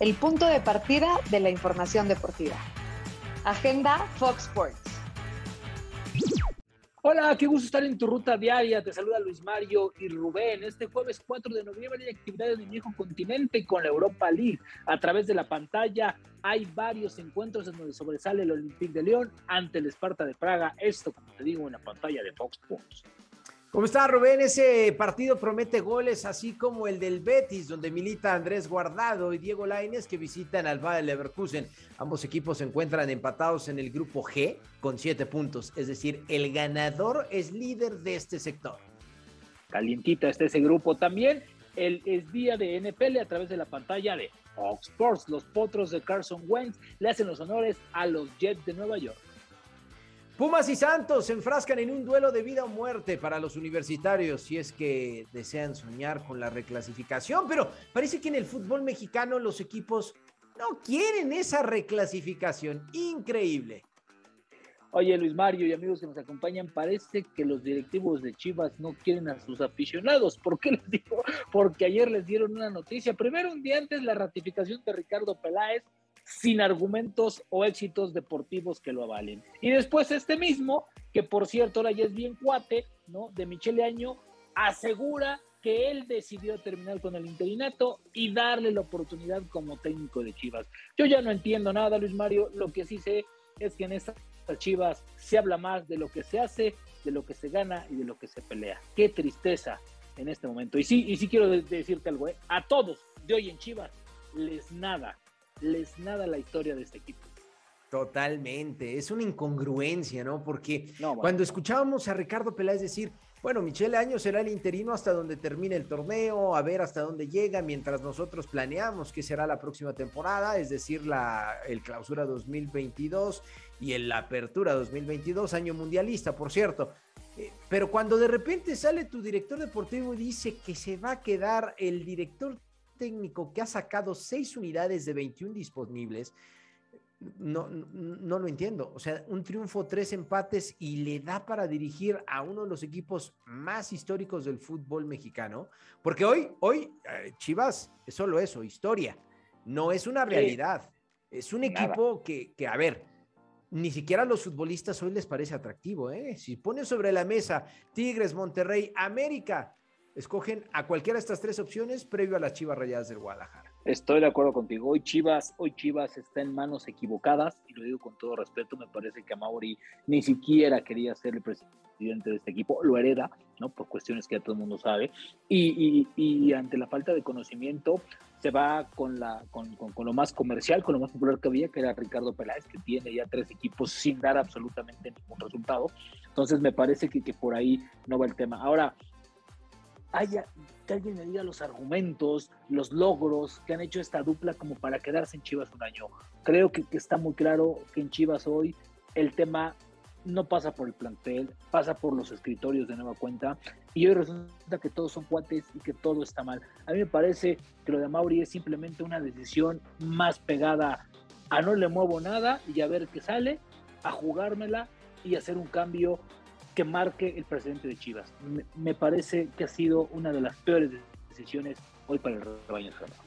el punto de partida de la información deportiva. Agenda Fox Sports. Hola, qué gusto estar en tu ruta diaria. Te saluda Luis Mario y Rubén. Este jueves 4 de noviembre hay actividades del viejo continente con la Europa League. A través de la pantalla hay varios encuentros en donde sobresale el Olympique de León ante el Esparta de Praga. Esto, como te digo, en la pantalla de Fox Sports. ¿Cómo está Rubén? Ese partido promete goles, así como el del Betis, donde milita Andrés Guardado y Diego Lainez, que visitan al Bayer Leverkusen. Ambos equipos se encuentran empatados en el grupo G con siete puntos, es decir, el ganador es líder de este sector. Calientita está ese grupo también. El, es día de NPL a través de la pantalla de Sports. Los potros de Carson Wentz le hacen los honores a los Jets de Nueva York. Pumas y Santos se enfrascan en un duelo de vida o muerte para los universitarios si es que desean soñar con la reclasificación, pero parece que en el fútbol mexicano los equipos no quieren esa reclasificación. Increíble. Oye, Luis Mario y amigos que nos acompañan, parece que los directivos de Chivas no quieren a sus aficionados. ¿Por qué les digo? Porque ayer les dieron una noticia. Primero, un día antes, la ratificación de Ricardo Peláez sin argumentos o éxitos deportivos que lo avalen. Y después este mismo, que por cierto ahora ya es bien cuate, ¿no? De Michele Año, asegura que él decidió terminar con el interinato y darle la oportunidad como técnico de Chivas. Yo ya no entiendo nada, Luis Mario, lo que sí sé es que en estas Chivas se habla más de lo que se hace, de lo que se gana y de lo que se pelea. Qué tristeza en este momento. Y sí, y sí quiero decirte algo, ¿eh? a todos de hoy en Chivas les nada les nada la historia de este equipo. Totalmente, es una incongruencia, ¿no? Porque cuando escuchábamos a Ricardo Peláez decir, bueno, Michelle Año será el interino hasta donde termine el torneo, a ver hasta dónde llega, mientras nosotros planeamos qué será la próxima temporada, es decir, la el clausura 2022 y el apertura 2022, año mundialista, por cierto. Eh, pero cuando de repente sale tu director deportivo y dice que se va a quedar el director técnico que ha sacado seis unidades de 21 disponibles, no, no, lo entiendo. O sea, un triunfo, tres empates y le da para dirigir a uno de los equipos más históricos del fútbol mexicano. Porque hoy, hoy, eh, Chivas es solo eso, historia. No es una realidad. Es un equipo que, que, a ver, ni siquiera a los futbolistas hoy les parece atractivo. ¿eh? Si ponen sobre la mesa Tigres, Monterrey, América, escogen a cualquiera de estas tres opciones previo a las Chivas Rayadas del Guadalajara. Estoy de acuerdo contigo. Hoy Chivas, hoy Chivas está en manos equivocadas y lo digo con todo respeto. Me parece que Mauri ni siquiera quería ser el presidente de este equipo. Lo hereda, ¿no? Por cuestiones que ya todo el mundo sabe. Y, ante la falta de conocimiento se va con, la, con, lo más comercial, con lo más popular que había, que era Ricardo Peláez, que tiene ya tres equipos sin dar absolutamente ningún resultado. Entonces me parece que, que por ahí no va el tema. Ahora, haya, que alguien me diga los argumentos, los logros que han hecho esta dupla como para quedarse en Chivas un año. Creo que, está muy claro que en Chivas hoy el tema no pasa por el plantel, pasa por los escritorios de nueva cuenta y hoy resulta que todos son cuates y que todo está mal. A mí me parece que lo de Mauri es simplemente una decisión más pegada a no le muevo nada y a ver qué sale, a jugármela y hacer un cambio que marque el presidente de Chivas. Me, parece que ha sido una de las peores decisiones hoy para el rebaño sagrado.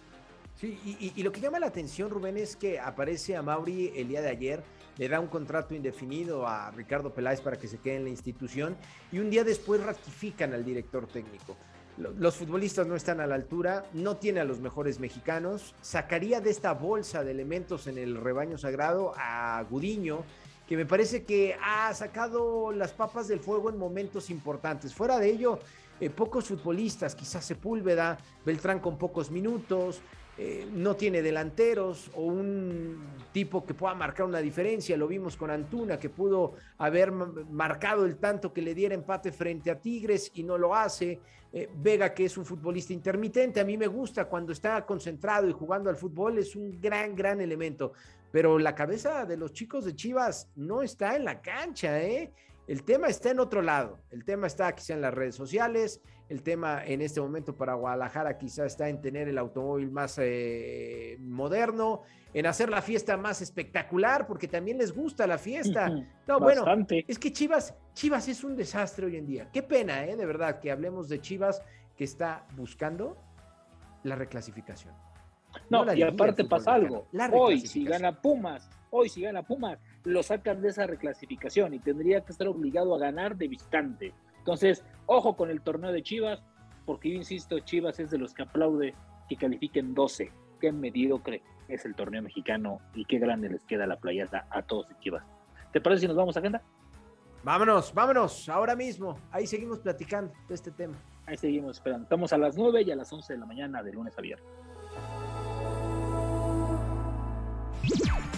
Sí, y, lo que llama la atención, Rubén, es que aparece a Mauri el día de ayer, le da un contrato indefinido a Ricardo Peláez para que se quede en la institución y un día después ratifican al director técnico. Los futbolistas no están a la altura, no tiene a los mejores mexicanos, sacaría de esta bolsa de elementos en el rebaño sagrado a Gudiño, que me parece que ha sacado las papas del fuego en momentos importantes. Fuera de ello, eh, pocos futbolistas, quizás Sepúlveda, Beltrán con pocos minutos, eh, no tiene delanteros o un tipo que pueda marcar una diferencia. Lo vimos con Antuna, que pudo haber marcado el tanto que le diera empate frente a Tigres y no lo hace. Eh, Vega, que es un futbolista intermitente, a mí me gusta cuando está concentrado y jugando al fútbol, es un gran, gran elemento pero la cabeza de los chicos de Chivas no está en la cancha, ¿eh? El tema está en otro lado. El tema está quizá en las redes sociales. El tema en este momento para Guadalajara quizá está en tener el automóvil más eh, moderno, en hacer la fiesta más espectacular, porque también les gusta la fiesta. No, bueno, es que Chivas, Chivas es un desastre hoy en día. Qué pena, ¿eh? De verdad, que hablemos de Chivas que está buscando la reclasificación. No, y aparte pasa algo. Hoy, si gana Pumas, hoy si gana Pumas, lo sacan de esa reclasificación y tendría que estar obligado a ganar de visitante. Entonces, ojo con el torneo de Chivas, porque yo insisto, Chivas es de los que aplaude que califiquen 12. Qué mediocre es el torneo mexicano y qué grande les queda la playata a todos de Chivas. ¿Te parece si nos vamos a agenda? Vámonos, vámonos, ahora mismo. Ahí seguimos platicando de este tema. Ahí seguimos esperando. Estamos a las 9 y a las 11 de la mañana de lunes a viernes.